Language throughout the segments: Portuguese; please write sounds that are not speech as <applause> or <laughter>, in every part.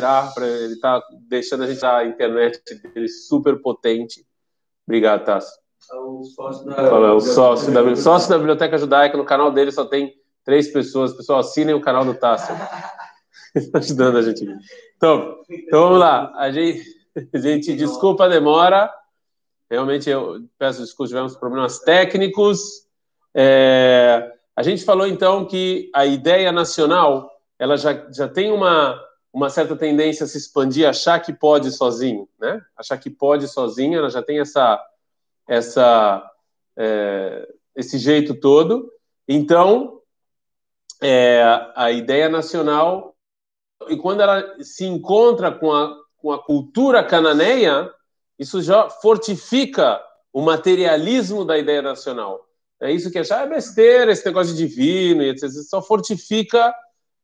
para ele estar tá deixando a gente a internet dele super potente. Obrigado, Tasso. É o sócio da, Fala, é o sócio da, sócio da Biblioteca Judaica, no canal dele só tem três pessoas. Pessoal, assinem o canal do Tasso. Está ajudando a gente. Então, então vamos lá. A gente, a gente desculpa a demora. Realmente eu peço desculpas, tivemos problemas técnicos. É, a gente falou então que a ideia nacional ela já, já tem uma, uma certa tendência a se expandir, achar que pode sozinho, né? Achar que pode sozinho, ela já tem essa, essa, é, esse jeito todo. Então, é, a ideia nacional, e quando ela se encontra com a, com a cultura cananeia, isso já fortifica o materialismo da ideia nacional. É isso que achar é besteira, esse negócio de divino, etc. Só fortifica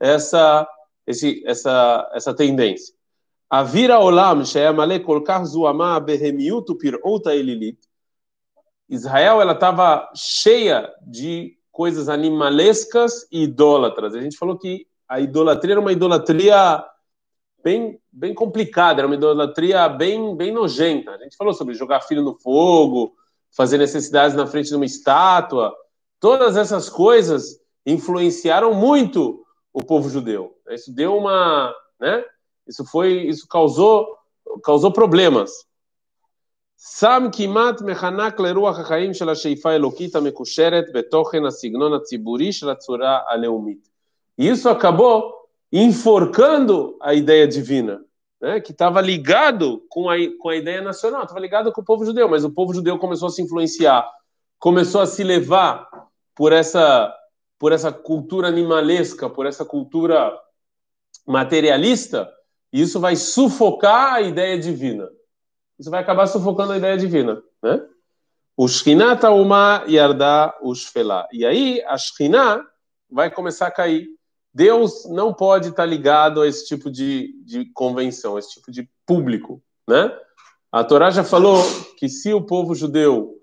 essa, esse, essa, essa tendência. A vira olam she'amale kolkar zuama behemiut pir'uta elilit. Israel ela estava cheia de coisas animalescas e idólatras. A gente falou que a idolatria era uma idolatria bem, bem complicada, era uma idolatria bem, bem nojenta. A gente falou sobre jogar filho no fogo, fazer necessidades na frente de uma estátua. Todas essas coisas influenciaram muito o povo judeu. Isso deu uma, né? Isso foi, isso causou, causou problemas. Sam kimat mechanak leruach hachaim shel hasheifa elokit mekusheret betochen asignon atziburi shel atzura aleumit. Isso acabou enforcando a ideia divina, né? Que estava ligado com a, com a ideia nacional, estava ligado com o povo judeu, mas o povo judeu começou a se influenciar, começou a se levar por essa por essa cultura animalesca, por essa cultura materialista, isso vai sufocar a ideia divina. Isso vai acabar sufocando a ideia divina, né? O Shekhinah Taumah Yardá Ushfelá. E aí a Shekhinah vai começar a cair. Deus não pode estar ligado a esse tipo de, de convenção, esse tipo de público, né? A Torá já falou que se o povo judeu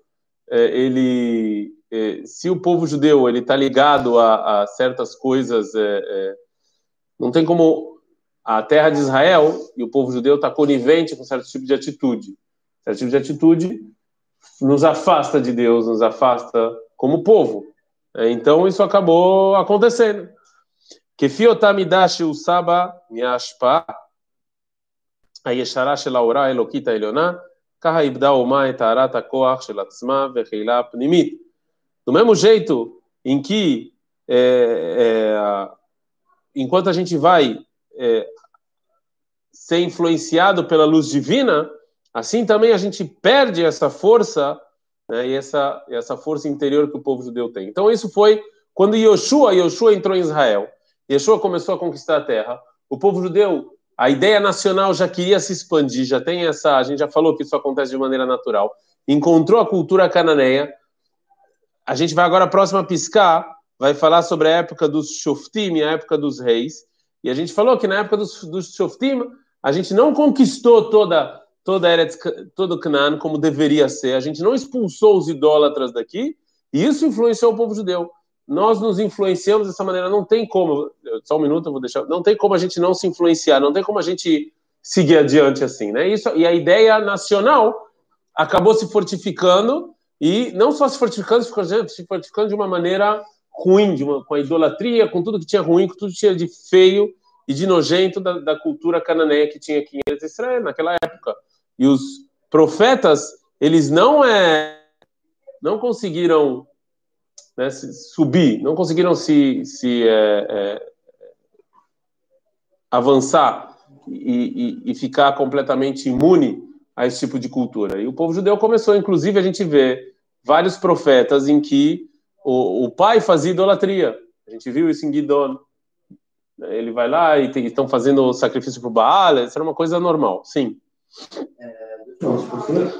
é, ele se o povo judeu ele está ligado a, a, certas coisas, é, é, não tem como a terra de Israel e o povo judeu está conivente com certo tipo de atitude. Certo tipo de atitude nos afasta de Deus, nos afasta como povo. É, então isso acabou acontecendo. כפי אותה מידה שהוסבה מההשפעה הישרה של ההוראה האלוקית העליונה, ככה איבדה אומה את טהרת הכוח של עצמה וחילה פנימית. do mesmo jeito em que, é, é, enquanto a gente vai é, ser influenciado pela luz divina, assim também a gente perde essa força né, e essa, essa força interior que o povo judeu tem. Então, isso foi quando Yoshua, Yoshua entrou em Israel. Yeshua começou a conquistar a terra. O povo judeu, a ideia nacional já queria se expandir, já tem essa, a gente já falou que isso acontece de maneira natural. Encontrou a cultura cananeia. A gente vai agora, a próxima piscar, vai falar sobre a época dos Shoftim, a época dos reis. E a gente falou que na época dos, dos Shoftim, a gente não conquistou toda toda Eretz, todo o Canaan como deveria ser. A gente não expulsou os idólatras daqui, e isso influenciou o povo judeu nós nos influenciamos dessa maneira. Não tem como, só um minuto, eu vou deixar. Não tem como a gente não se influenciar, não tem como a gente seguir adiante assim, né? Isso e a ideia nacional acabou se fortificando e não só se fortificando, se fortificando de uma maneira ruim, uma, com a idolatria, com tudo que tinha ruim, com tudo que tinha de feio e de nojento da, da cultura cananeia que tinha aqui em Israel naquela época. E os profetas, eles não é, não conseguiram né, subir, não conseguiram se, se é, é, avançar e, e, e, ficar completamente imune a esse tipo de cultura. E o povo judeu começou, inclusive, a gente vê vários profetas em que o, o pai fazia idolatria. A gente viu isso em Guidon. Ele vai lá e estão fazendo sacrifício para o Baal, isso era uma coisa normal, sim. É,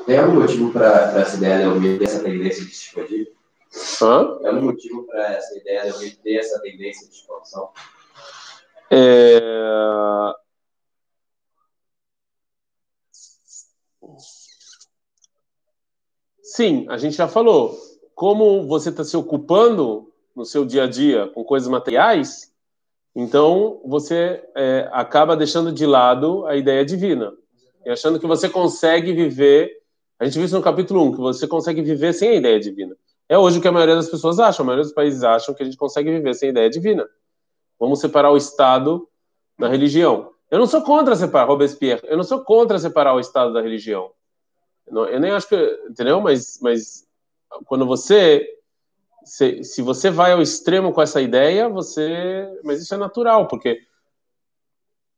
tem algum motivo para essa ideia de essa tendência de se expandir? Hã? É um motivo para essa ideia de ter essa tendência de expansão? É... Sim, a gente já falou. Como você está se ocupando no seu dia a dia com coisas materiais, Então, você é, acaba deixando de lado a ideia divina e achando que você consegue viver. A gente viu isso no capítulo 1, que você consegue viver sem a ideia divina. É hoje o que a maioria das pessoas acham. A maioria dos países acham que a gente consegue viver sem a ideia divina. Vamos separar o Estado da religião. Eu não sou contra separar, Robespierre, eu não sou contra separar o Estado da religião. Eu, nem acho que, entendeu? Mas, mas quando você, se, se você vai ao extremo com essa ideia, você, mas isso é natural, porque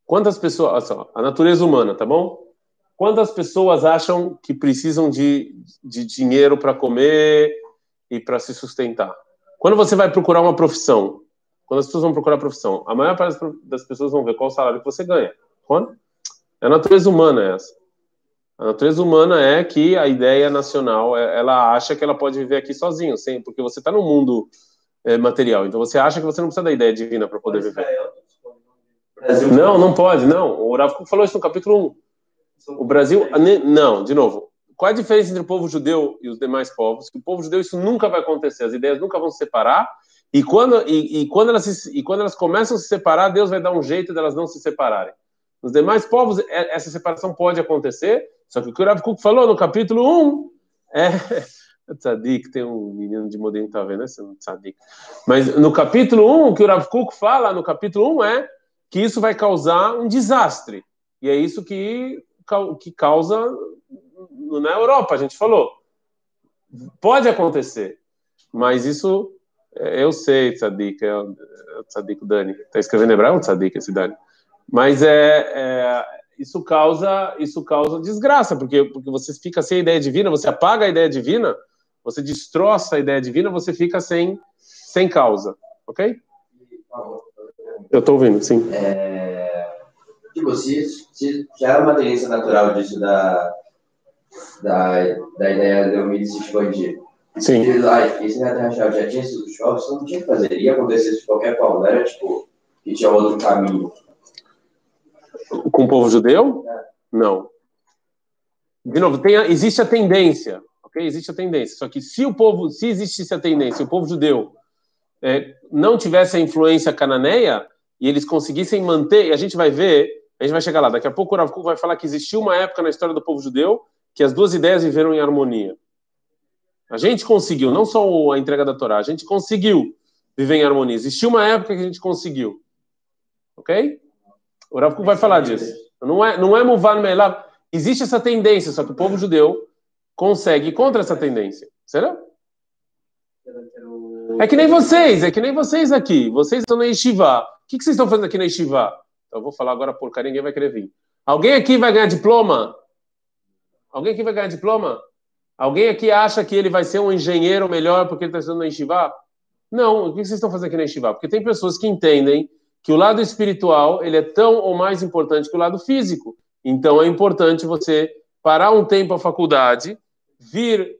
quantas pessoas, só, a natureza humana, tá bom? Quantas pessoas acham que precisam de, de dinheiro para comer e para se sustentar? Quando você vai procurar uma profissão, quando as pessoas vão procurar profissão, a maior parte das pessoas vão ver qual o salário que você ganha. É a natureza humana essa. A natureza humana é que a ideia nacional, é, ela acha que ela pode viver aqui sozinho, sem, porque você está no mundo é, material. Então você acha que você não precisa da ideia divina para poder viver. Não, não pode, não. O Rav falou isso no capítulo 1. O Brasil, não, de novo. Qual é a diferença entre o povo judeu e os demais povos? Que o povo judeu isso nunca vai acontecer, as ideias nunca vão se separar e quando, e, e, quando elas se, e quando elas começam a se separar, Deus vai dar um jeito delas de não se separarem. Nos demais povos, é, essa separação pode acontecer, só que o que o Rav Kuk falou no capítulo 1 é. <laughs> Tzadik, tem um menino de modelo tá vendo? Esse um tzadik. Mas no capítulo 1, o que o Rav Kuk fala no capítulo 1 é que isso vai causar um desastre. E é isso que, que causa na Europa, a gente falou. Pode acontecer, mas isso eu sei, Tzadik, é o Tzadik Dani. Está escrevendo hebraico ou Tzadik esse Dani? Mas é, é, isso causa isso causa desgraça, porque, porque você fica sem a ideia divina, você apaga a ideia divina, você destroça a ideia divina, você fica sem, sem causa, ok? Eu estou ouvindo, sim. É, tipo, se, se já é uma tendência natural disso da, da, da ideia de eu me expandir, Sim. E lá, esse Neto Rachel já tinha sido jogos, você não tinha que fazer. Ia acontecer de qualquer forma, era tipo que tinha outro caminho. Com o povo judeu? É. Não. De novo, tem a, existe a tendência, ok? Existe a tendência. Só que se o povo, se existisse a tendência, o povo judeu é, não tivesse a influência cananeia e eles conseguissem manter, e a gente vai ver, a gente vai chegar lá. Daqui a pouco o Rav vai falar que existiu uma época na história do povo judeu que as duas ideias viveram em harmonia. A gente conseguiu, não só a entrega da Torá, a gente conseguiu viver em harmonia. Existiu uma época que a gente conseguiu. Ok? O Rav vai falar disso. Não é, não é Muvan Melav. Existe essa tendência, só que o povo judeu consegue contra essa tendência. Será? É que nem vocês, é que nem vocês aqui. Vocês estão na Yeshiva. O que, vocês estão fazendo aqui na Yeshiva? Então, eu vou falar agora porcaria, ninguém vai querer vir. Alguém aqui vai ganhar diploma? Alguém aqui vai ganhar diploma? Alguém aqui acha que ele vai ser um engenheiro melhor porque ele está estudando na Yeshiva? Não, o que vocês estão fazendo aqui na Yeshiva? Porque tem pessoas que entendem que o lado espiritual ele é tão ou mais importante que o lado físico. Então é importante você parar um tempo a faculdade, vir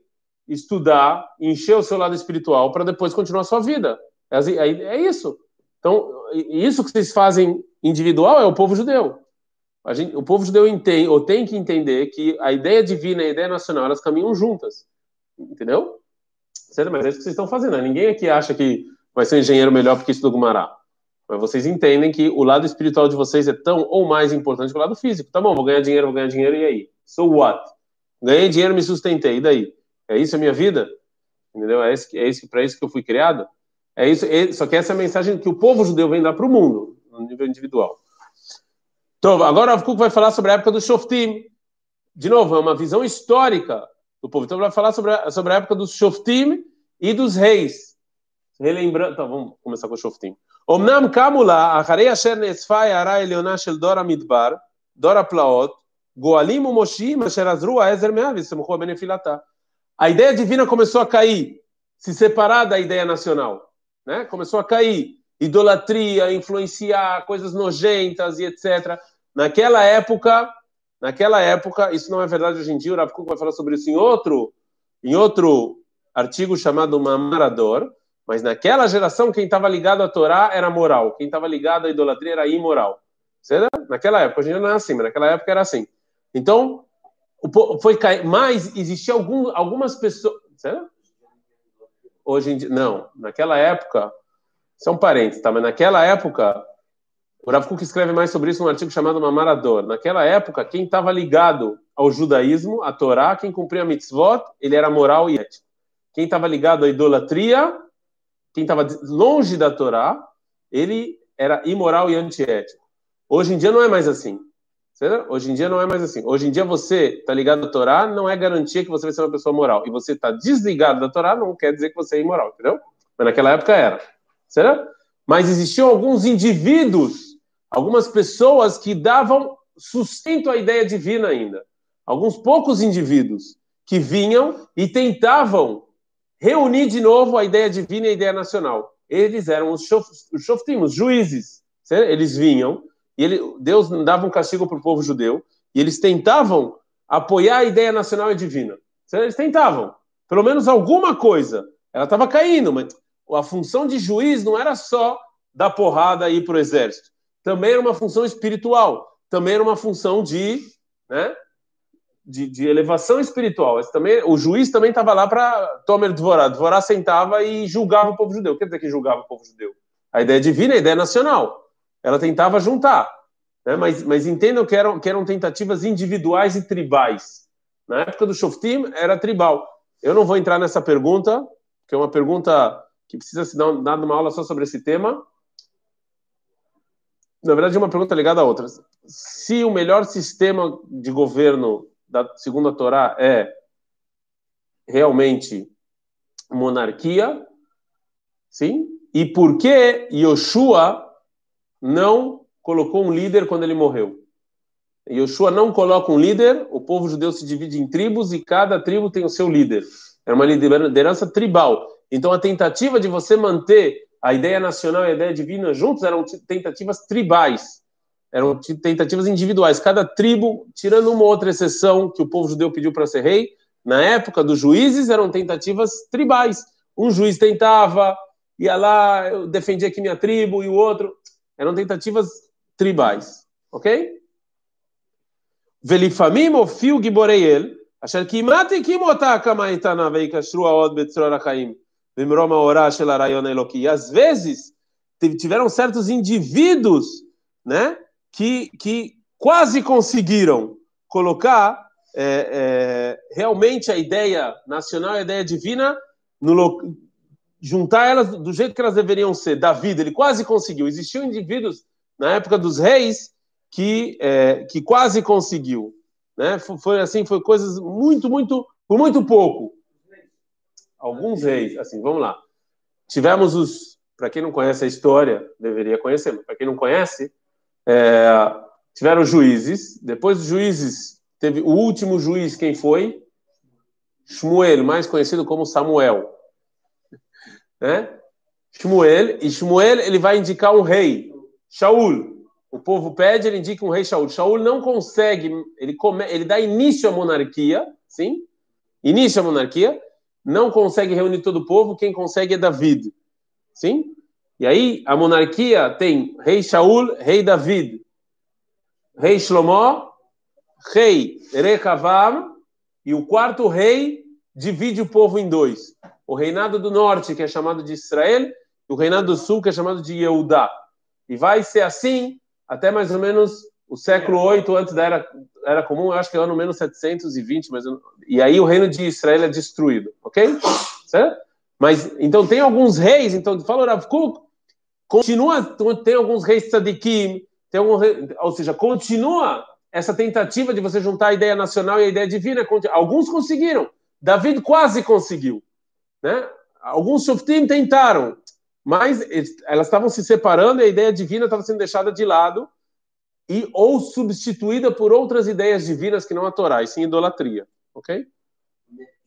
estudar, encher o seu lado espiritual para depois continuar a sua vida. É, é, é isso. Então, isso que vocês fazem individual é o povo judeu. Gente, o povo judeu entende, ou tem que entender que a ideia divina e a ideia nacional elas caminham juntas. Entendeu? Mas é isso que vocês estão fazendo. Né? Ninguém aqui acha que vai ser um engenheiro melhor porque estuda Gumará. Mas vocês entendem que o lado espiritual de vocês é tão ou mais importante que o lado físico. Tá bom, vou ganhar dinheiro, vou ganhar dinheiro, e aí? So what? Ganhei dinheiro, me sustentei, e daí? É isso a minha vida? Entendeu? É, isso, é isso, para isso que eu fui criado? É isso, é, só que essa é a mensagem que o povo judeu vem dar para o mundo, no nível individual. Então, agora o Kuk vai falar sobre a época do Shoftim. De novo, é uma visão histórica do povo. Então, vai falar sobre a, sobre a época dos Shoftim e dos reis. Relembrando. Então, vamos começar com o Shoftim. Omnam kamula, acharei asher nesfai ara eleoná shel dora midbar, dora plaot, goalim umoshim asher azru aezer meavis, semuchu é benefilatá. A ideia divina começou a cair, se separar da ideia nacional. Né? Começou a cair idolatria, influenciar coisas nojentas e etc. Naquela época, naquela época, isso não é verdade hoje em dia, o Rav vai falar sobre isso em outro, em outro artigo chamado Mamarador, mas naquela geração quem estava ligado à Torá era moral, quem estava ligado à idolatria era imoral. Naquela época, hoje em dia não é assim, mas naquela época era assim. Então, foi mas existia algum, algumas pessoas? Hoje em dia, não, naquela época, são parentes, tá? Mas naquela época O Rav Kuk escreve mais sobre isso num artigo chamado Mamarador. Naquela época, quem estava ligado ao judaísmo, à Torá, quem cumpria a mitzvot, ele era moral e ético. Quem estava ligado à idolatria, quem estava longe da Torá, ele era imoral e antiético. Hoje em dia não é mais assim. Hoje em dia não é mais assim. Hoje em dia você está ligado à Torá, não é garantia que você vai ser uma pessoa moral. E você está desligado da Torá, não quer dizer que você é imoral, entendeu? Mas naquela época era. Certo? Mas existiam alguns indivíduos, algumas pessoas que davam sustento à ideia divina ainda. Alguns poucos indivíduos que vinham e tentavam reunir de novo a ideia divina e a ideia nacional. Eles eram os, shoftim, os juízes. Eles vinham e ele, Deus dava um castigo para o povo judeu e eles tentavam apoiar a ideia nacional e divina. Eles tentavam, pelo menos alguma coisa. Ela estava caindo, mas a função de juiz não era só dar porrada aí para o exército. Também era uma função espiritual. Também era uma função de, né, de, de elevação espiritual. Esse também, o juiz também estava lá para Tomer Dvorá. Dvorá sentava e julgava o povo judeu. O que quer dizer que julgava o povo judeu? A ideia divina, a ideia nacional. Ela tentava juntar. Né? Mas, mas entendam que eram, que eram tentativas individuais e tribais. Na época do Shoftim, era tribal. Eu não vou entrar nessa pergunta, que é uma pergunta que precisa se dar, dar uma aula só sobre esse tema. Na verdade, uma pergunta ligada a outra. Se o melhor sistema de governo da segunda Torá é realmente monarquia, sim? E por que Yoshua não colocou um líder quando ele morreu? Yoshua não coloca um líder, o povo judeu se divide em tribos e cada tribo tem o seu líder. É uma liderança tribal. Então, a tentativa de você manter a ideia nacional e a ideia divina juntos eram tentativas tribais, eram tentativas individuais. Cada tribo, tirando uma outra exceção que o povo judeu pediu para ser rei, na época dos juízes eram tentativas tribais. Um juiz tentava, ia lá, eu defendia aqui minha tribo, e o outro. Eram tentativas tribais, ok? Velifamim ofiu giborei אשר כמעט הקימו אותה הקמה איתנה ויקשרו עוד בצרור החיים. E às vezes tiveram certos indivíduos, né, que, que quase conseguiram colocar é, é, realmente a ideia nacional, a ideia divina, no, juntar elas do jeito que elas deveriam ser. Davi, ele quase conseguiu. Existiam indivíduos na época dos reis que, é, que quase conseguiu. Né? Foi, assim, foi coisas muito, muito, por muito pouco alguns reis, assim, vamos lá. Tivemos os, para quem não conhece a história, deveria conhecer, mas para quem não conhece, é, tiveram juízes, depois dos juízes, teve o último juiz, quem foi? Shmuel, mais conhecido como Samuel. <laughs> Né? Shmuel, e Shmuel ele vai indicar um rei, Shaul. O povo pede, ele indica um rei Shaul. Shaul não consegue, ele, come, ele dá início à monarquia, sim? Início à monarquia, não consegue reunir todo o povo, quem consegue é David. Sim? E aí a monarquia tem rei Shaul, rei David, rei Shlomo, rei Recavam, e o quarto rei divide o povo em dois. O reinado do norte, que é chamado de Israel, e o reinado do sul, que é chamado de Yehudá. E vai ser assim até mais ou menos o século 8 antes da era, era comum, eu acho que é ano menos 720, mas eu, e aí o reino de Israel é destruído, ok? Certo? Mas então tem alguns reis, então fala Rav Kuk, continua, tem alguns reis tzadikim, tem algum ou seja, continua essa tentativa de você juntar a ideia nacional e a ideia divina. Alguns conseguiram, David quase conseguiu, né? Alguns shoftim tentaram, mas elas estavam se separando e a ideia divina estava sendo deixada de lado e ou substituída por outras ideias divinas que não a Torá, e sim idolatria, ok?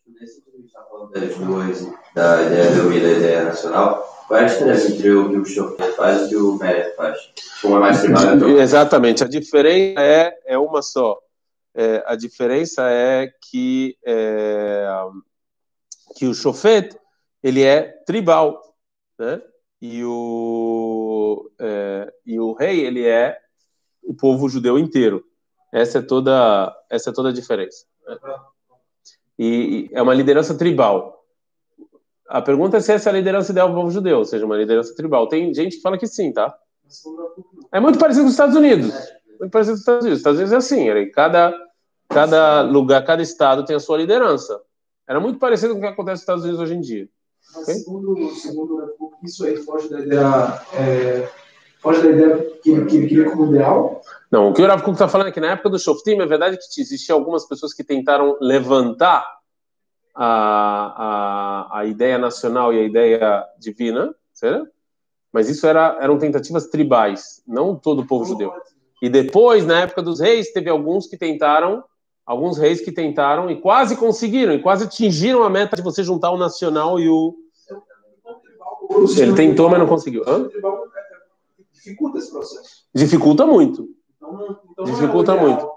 Nesse que a gente está falando das duas, da ideia do e da ideia nacional, qual é a diferença entre o que o Schofield faz e o que o Meret faz? Uma é mais tribal Exatamente, a diferença é, é uma só. É, a diferença é que, é, que o Shofet, ele é tribal, né? E o, é, e o rei, ele é o povo judeu inteiro. Essa é toda, essa é toda a diferença. E, é uma liderança tribal. A pergunta é se essa é a liderança ideal do povo judeu, ou seja, uma liderança tribal. Tem gente que fala que sim, tá? É muito parecido com os Estados Unidos. Muito parecido com os Estados Unidos. Os Estados Unidos é assim, cada, cada lugar, cada estado tem a sua liderança. Era muito parecido com o que acontece nos Estados Unidos hoje em dia. Okay? segundo, segundo isso aí foge da ideia, é, foge da ideia que ele, que ele queria como ideal? Não, o que o Rav Kuk está falando é que na época do Shoftim, é verdade que existiam algumas pessoas que tentaram levantar a, a, a ideia nacional e a ideia divina, certo? mas isso era, eram tentativas tribais, não todo o povo judeu. E depois, na época dos reis, teve alguns que tentaram, alguns reis que tentaram e quase conseguiram, e quase atingiram a meta de você juntar o nacional e o. Ele tentou, mas não conseguiu. Hã? Dificulta esse processo. Dificulta muito. Então, então Dificulta é muito.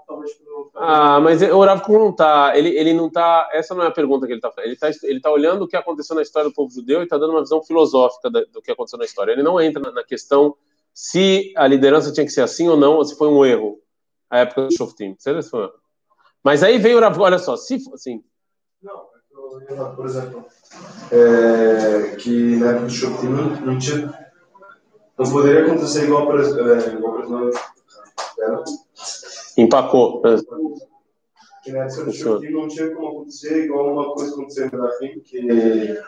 Ah, mas o Rav não tá, ele, ele não tá, essa não é a pergunta que ele está fazendo. Ele está ele tá olhando o que aconteceu na história do povo judeu e está dando uma visão filosófica do que aconteceu na história. Ele não entra na, questão se a liderança tinha que ser assim ou não, ou se foi um erro a época do Shoftim. Mas aí veio o Rav, olha só, se assim. Não, por exemplo, é, que na época do Shoftim não tinha, não poderia acontecer igual para, é, igual para Empacou. Que na época do não tinha como acontecer igual uma coisa acontecendo na FIM, que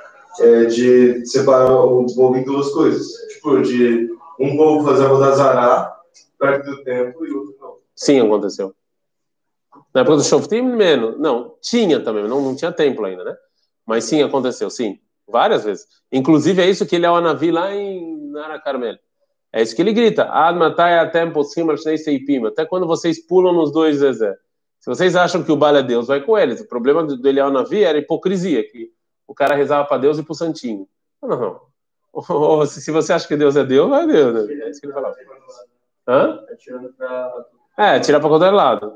é de separar o povo em duas coisas. Tipo, de um povo fazer a Zará perto do tempo e outro não. Sim, aconteceu. Na época do Shoftim, menos. Não, tinha também, não, não tinha templo ainda, né? Mas sim, aconteceu, sim. Várias vezes. Inclusive, é isso que ele é o Anavi lá em Nara Carmel. É isso que ele grita. Até quando vocês pulam nos dois Zezé. Se vocês acham que o Baal é Deus, vai com eles. O problema do Eliel Navi era a hipocrisia, que o cara rezava para Deus e para o Santinho. Não, não. Ou, se você acha que Deus é Deus, vai Deus. Né? É isso que ele falava. Hã? É, tirar para qualquer lado.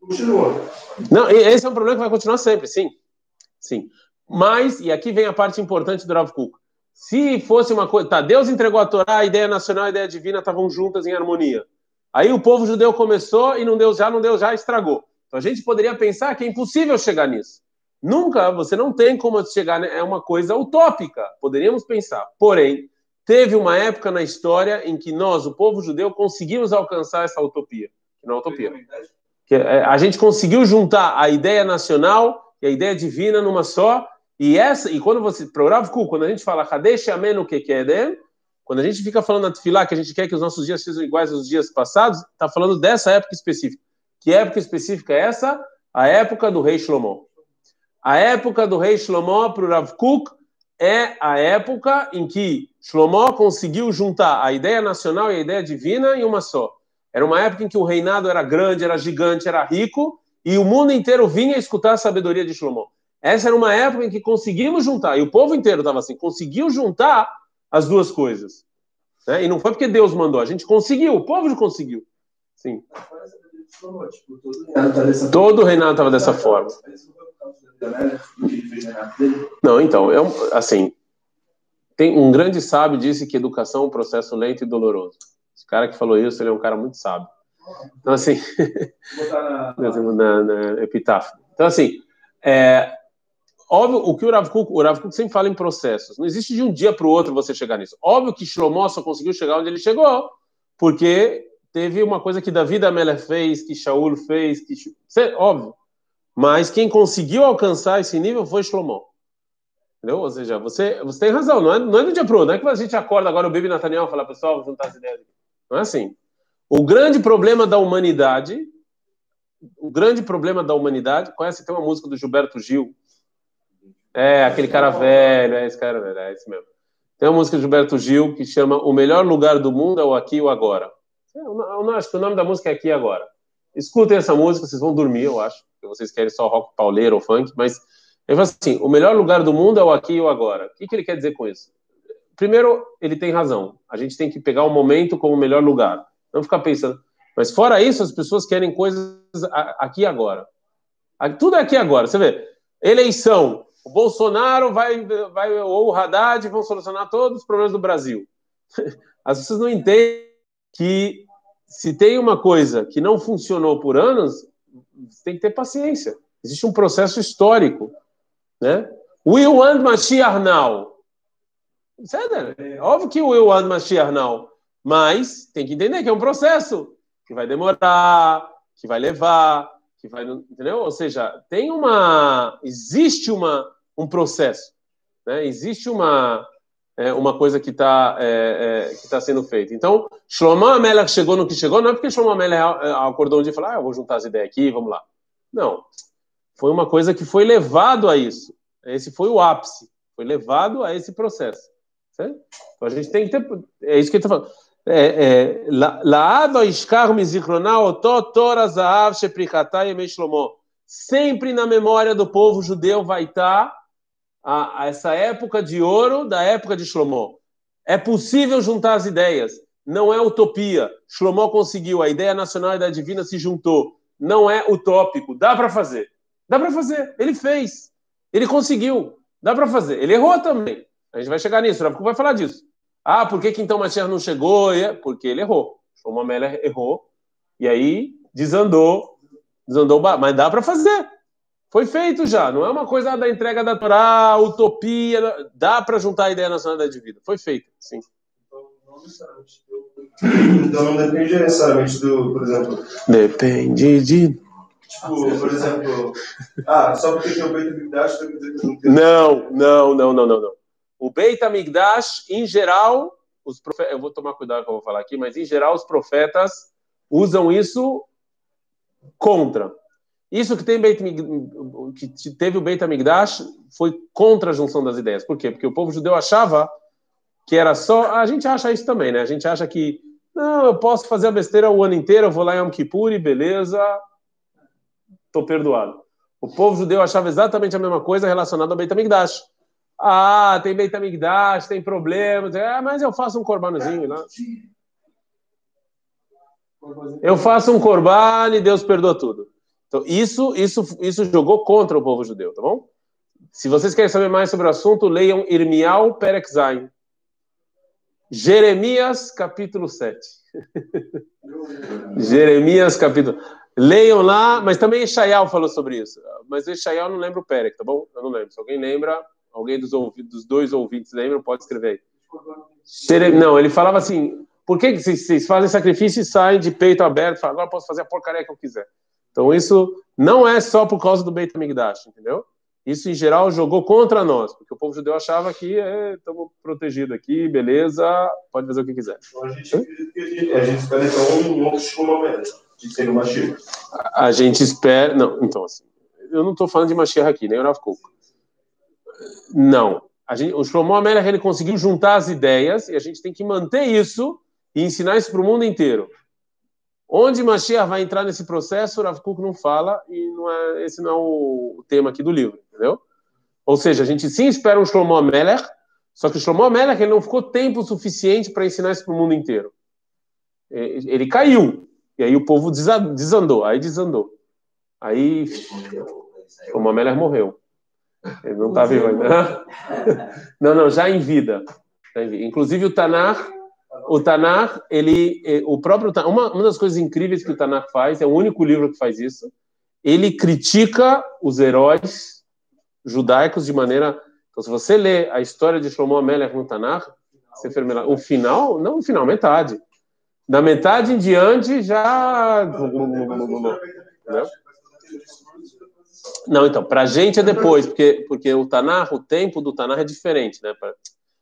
Continua. Não, esse é um problema que vai continuar sempre, sim. Sim. Mas, e aqui vem a parte importante do Rav Kuk. Se fosse uma coisa. Tá, Deus entregou a Torá, a ideia nacional e a ideia divina estavam juntas em harmonia. Aí o povo judeu começou e não deu já, não deu já, estragou. Então a gente poderia pensar que é impossível chegar nisso. Nunca, você não tem como chegar, né? é uma coisa utópica, poderíamos pensar. Porém, teve uma época na história em que nós, o povo judeu, conseguimos alcançar essa utopia. Que não é utopia. Que é, a gente conseguiu juntar a ideia nacional e a ideia divina numa só, e essa, e quando você, Rav quando a gente fala Kadesh Amenu Kekedem, quando a gente fica falando na Tefilá que a gente quer que os nossos dias sejam iguais aos dias passados, está falando dessa época específica. Que época específica é essa? A época do rei Shlomo. A época do rei Shlomo para o Rav Kuk é a época em que Shlomo conseguiu juntar a ideia nacional e a ideia divina em uma só. Era uma época em que o reinado era grande, era gigante, era rico, e o mundo inteiro vinha escutar a sabedoria de Shlomo. Essa era uma época em que conseguimos juntar, e o povo inteiro estava assim, conseguiu juntar as duas coisas. Né? E não foi porque Deus mandou, a gente conseguiu, o povo conseguiu. Sim. Todo o reinado estava dessa forma. Não, então, é um, assim, tem um grande sábio disse que educação é um processo lento e doloroso. Esse cara que falou isso, ele é um cara muito sábio. Então, assim, <laughs> na, na epitáfio. Então, assim, é, Óbvio, o que o Rav Kuk, o Rav Kuk sempre fala em processos. Não existe de um dia para o outro você chegar nisso. Óbvio que Shlomo só conseguiu chegar onde ele chegou, porque teve uma coisa que Davi da Melech fez, que Shaul fez, que óbvio. Mas quem conseguiu alcançar esse nível foi Shlomo. Entendeu? Ou seja, você, você tem razão, não é, não é do dia para o outro. Não é que a gente acorda agora o Bibi Nathaniel e fala, pessoal, vamos juntar as ideias. Não é assim. O grande problema da humanidade, o grande problema da humanidade, conhece, tem uma música do Gilberto Gil, é, aquele cara velho, é esse cara velho, é esse mesmo. Tem uma música de Gilberto Gil que chama O Melhor Lugar do Mundo é o Aqui e o Agora. Eu acho que o nome da música é Aqui e Agora. Escutem essa música, vocês vão dormir, eu acho. Porque vocês querem só rock pauleiro ou funk, mas ele fala assim: o melhor lugar do mundo é o aqui e o agora. O que, que ele quer dizer com isso? Primeiro, ele tem razão. A gente tem que pegar o momento como o melhor lugar. Não ficar pensando. Mas fora isso, as pessoas querem coisas aqui e agora. Tudo é aqui e agora. Você vê, eleição o Bolsonaro vai, vai ou o Haddad vão solucionar todos os problemas do Brasil. <laughs> As pessoas não entendem que se tem uma coisa que não funcionou por anos, tem que ter paciência. Existe um processo histórico, né? We want Mashiach now. É óbvio que we want Mashiach now. Mas tem que entender que é um processo que vai demorar, que vai levar, que vai, entendeu? Ou seja, tem uma, existe uma um processo, né? Existe uma é, uma coisa que está é, é, que tá sendo feita. Então, Shlomo Amelech chegou no que chegou, não é porque Shlomo Amelech acordou um dia e falou, ah, eu vou juntar as ideias aqui, vamos lá. Não. Foi uma coisa que foi levado a isso. Esse foi o ápice. Foi levado a esse processo. Certo? Então, a gente tem que ter... É isso que ele está falando. Yemei Shlomo. Sempre na memória do povo judeu vai estar a, a essa época de ouro da época de Shlomo. É possível juntar as ideias. Não é utopia. Shlomo conseguiu. A ideia nacional e a ideia divina se juntou. Não é utópico. Dá para fazer. Dá para fazer. Ele fez. Ele conseguiu. Dá para fazer. Ele errou também. A gente vai chegar nisso. O vai falar disso. Ah, por que, que então Mashiach não chegou? É porque ele errou. Shlomo Meller errou. E aí desandou. Desandou. Mas dá para fazer. Foi feito já. Não é uma coisa da entrega da Torá, utopia. Dá para juntar a ideia nacional de vida. Foi feito, sim. Então não depende necessariamente do, por exemplo. Depende de. Tipo, por exemplo. Ah, só porque tem o Beit Amigdash, não Não, não, não, não, não. O Beit Amigdash, em geral, os profetas, eu vou tomar cuidado com o que eu vou falar aqui, mas em geral os profetas usam isso contra. Isso que tem Beit, que teve o Beit Amigdash foi contra a junção das ideias. Por quê? Porque o povo judeu achava que era só. A gente acha isso também, né? A gente acha que não, eu posso fazer a besteira o ano inteiro, eu vou lá em Yom Kippur e beleza, tô perdoado. O povo judeu achava exatamente a mesma coisa relacionada ao Beit Amigdash. Ah, tem Beit Amigdash, tem problemas. Ah, mas eu faço um corbanozinho lá. Eu faço um corban e Deus perdoa tudo. Então, isso, isso, isso jogou contra o povo judeu, tá bom? Se vocês querem saber mais sobre o assunto, leiam Irmial Perekzain. Jeremias, capítulo 7. <laughs> Jeremias, capítulo. Leiam lá, mas também Ishaial falou sobre isso. Mas Ishaial não lembra o Perek, tá bom? Eu não lembro. Se alguém lembra, alguém dos, ouvidos, dos dois ouvintes lembra, pode escrever aí. Não, ele falava assim: por que vocês fazem sacrifício e saem de peito aberto? Falam, agora posso fazer a porcaria que eu quiser. Então isso não é só por causa do Beit HaMikdash, entendeu? Isso, em geral, jogou contra nós, porque o povo judeu achava que estamos é, protegidos aqui, beleza, pode fazer o que quiser. Então, a gente, a gente espera, então, um outro Shlomo de ser uma. A gente espera... Não, então, assim, eu não estou falando de Mashiach aqui, nem o Rav Kuk. Não. A gente, o Shlomo Amelech, ele conseguiu juntar as ideias, e a gente tem que manter isso e ensinar isso para o mundo inteiro. Onde Mashiach vai entrar nesse processo, o Rav Kuk não fala, e não é, esse não é o tema aqui do livro, entendeu? Ou seja, a gente sim espera um Shlomo Amelech, só que o Shlomo Amelech ele não ficou tempo suficiente para ensinar isso para o mundo inteiro. Ele caiu, e aí o povo desandou, aí desandou. Aí Shlomo Amelech morreu. Ele não está vivo ainda. <laughs> Não, não, já em vida. Inclusive o Tanar o Tanakh, ele, é, o próprio uma, uma das coisas incríveis que o Tanakh faz, é o único livro que faz isso, ele critica os heróis judaicos de maneira. Então, se você lê a história de Shlomo Amelech no Tanakh, você o final, não o final, metade. Da metade em diante já. Não, então, para a gente é depois, porque, porque o Tanakh, o tempo do Tanakh é diferente, né?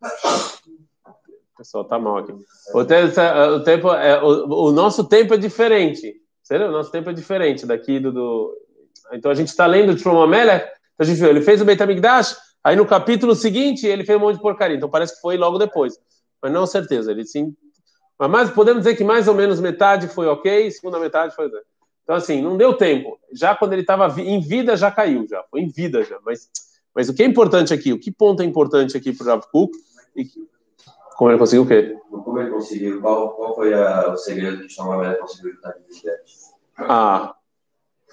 O pessoal tá mal aqui. O tempo, o, tempo é, o, o nosso tempo é diferente. Sério? O nosso tempo é diferente daqui do. do... Então a gente está lendo de Shlomo Amelech, então a gente viu, ele fez o Beit HaMikdash, aí no capítulo seguinte ele fez um monte de porcaria. Então parece que foi logo depois. Mas não certeza, ele sim. Mas podemos dizer que mais ou menos metade foi ok, segunda metade foi. Então, assim, não deu tempo. Já quando ele estava em vida, já caiu, já. Foi em vida já. Mas, mas o que é importante aqui, o que ponto é importante aqui para o Rav Kuk? E como ele conseguiu o quê? Como ele conseguiu? Qual, qual foi a, o segredo que São Manuel conseguiu juntar de Ah.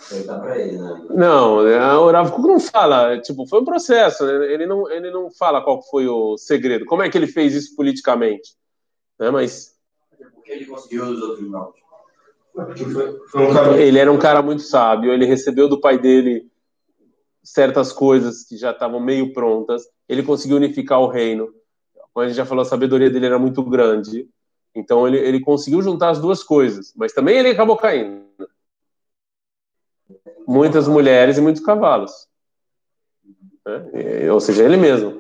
Perguntar pra ele, né? Não, é, o Rav Kuk não fala. Tipo, foi um processo. Ele não, ele não fala qual foi o segredo. Como é que ele fez isso politicamente? Né? Mas. Porque ele conseguiu os outros não. Ele era um cara muito sábio. Ele recebeu do pai dele certas coisas que já estavam meio prontas. Ele conseguiu unificar o reino como a gente já falou, a sabedoria dele era muito grande. Então ele, ele conseguiu juntar as duas coisas, mas também ele acabou caindo. Muitas mulheres e muitos cavalos. Né? Ou seja, ele mesmo.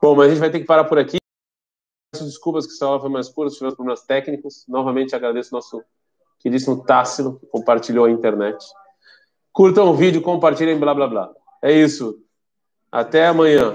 Bom, mas a gente vai ter que parar por aqui. Desculpas que essa aula foi mais curta, tivemos problemas técnicos. Novamente agradeço nosso queridíssimo Tássilo, que compartilhou a internet. Curtam o vídeo, compartilhem, blá blá blá. É isso. Até amanhã.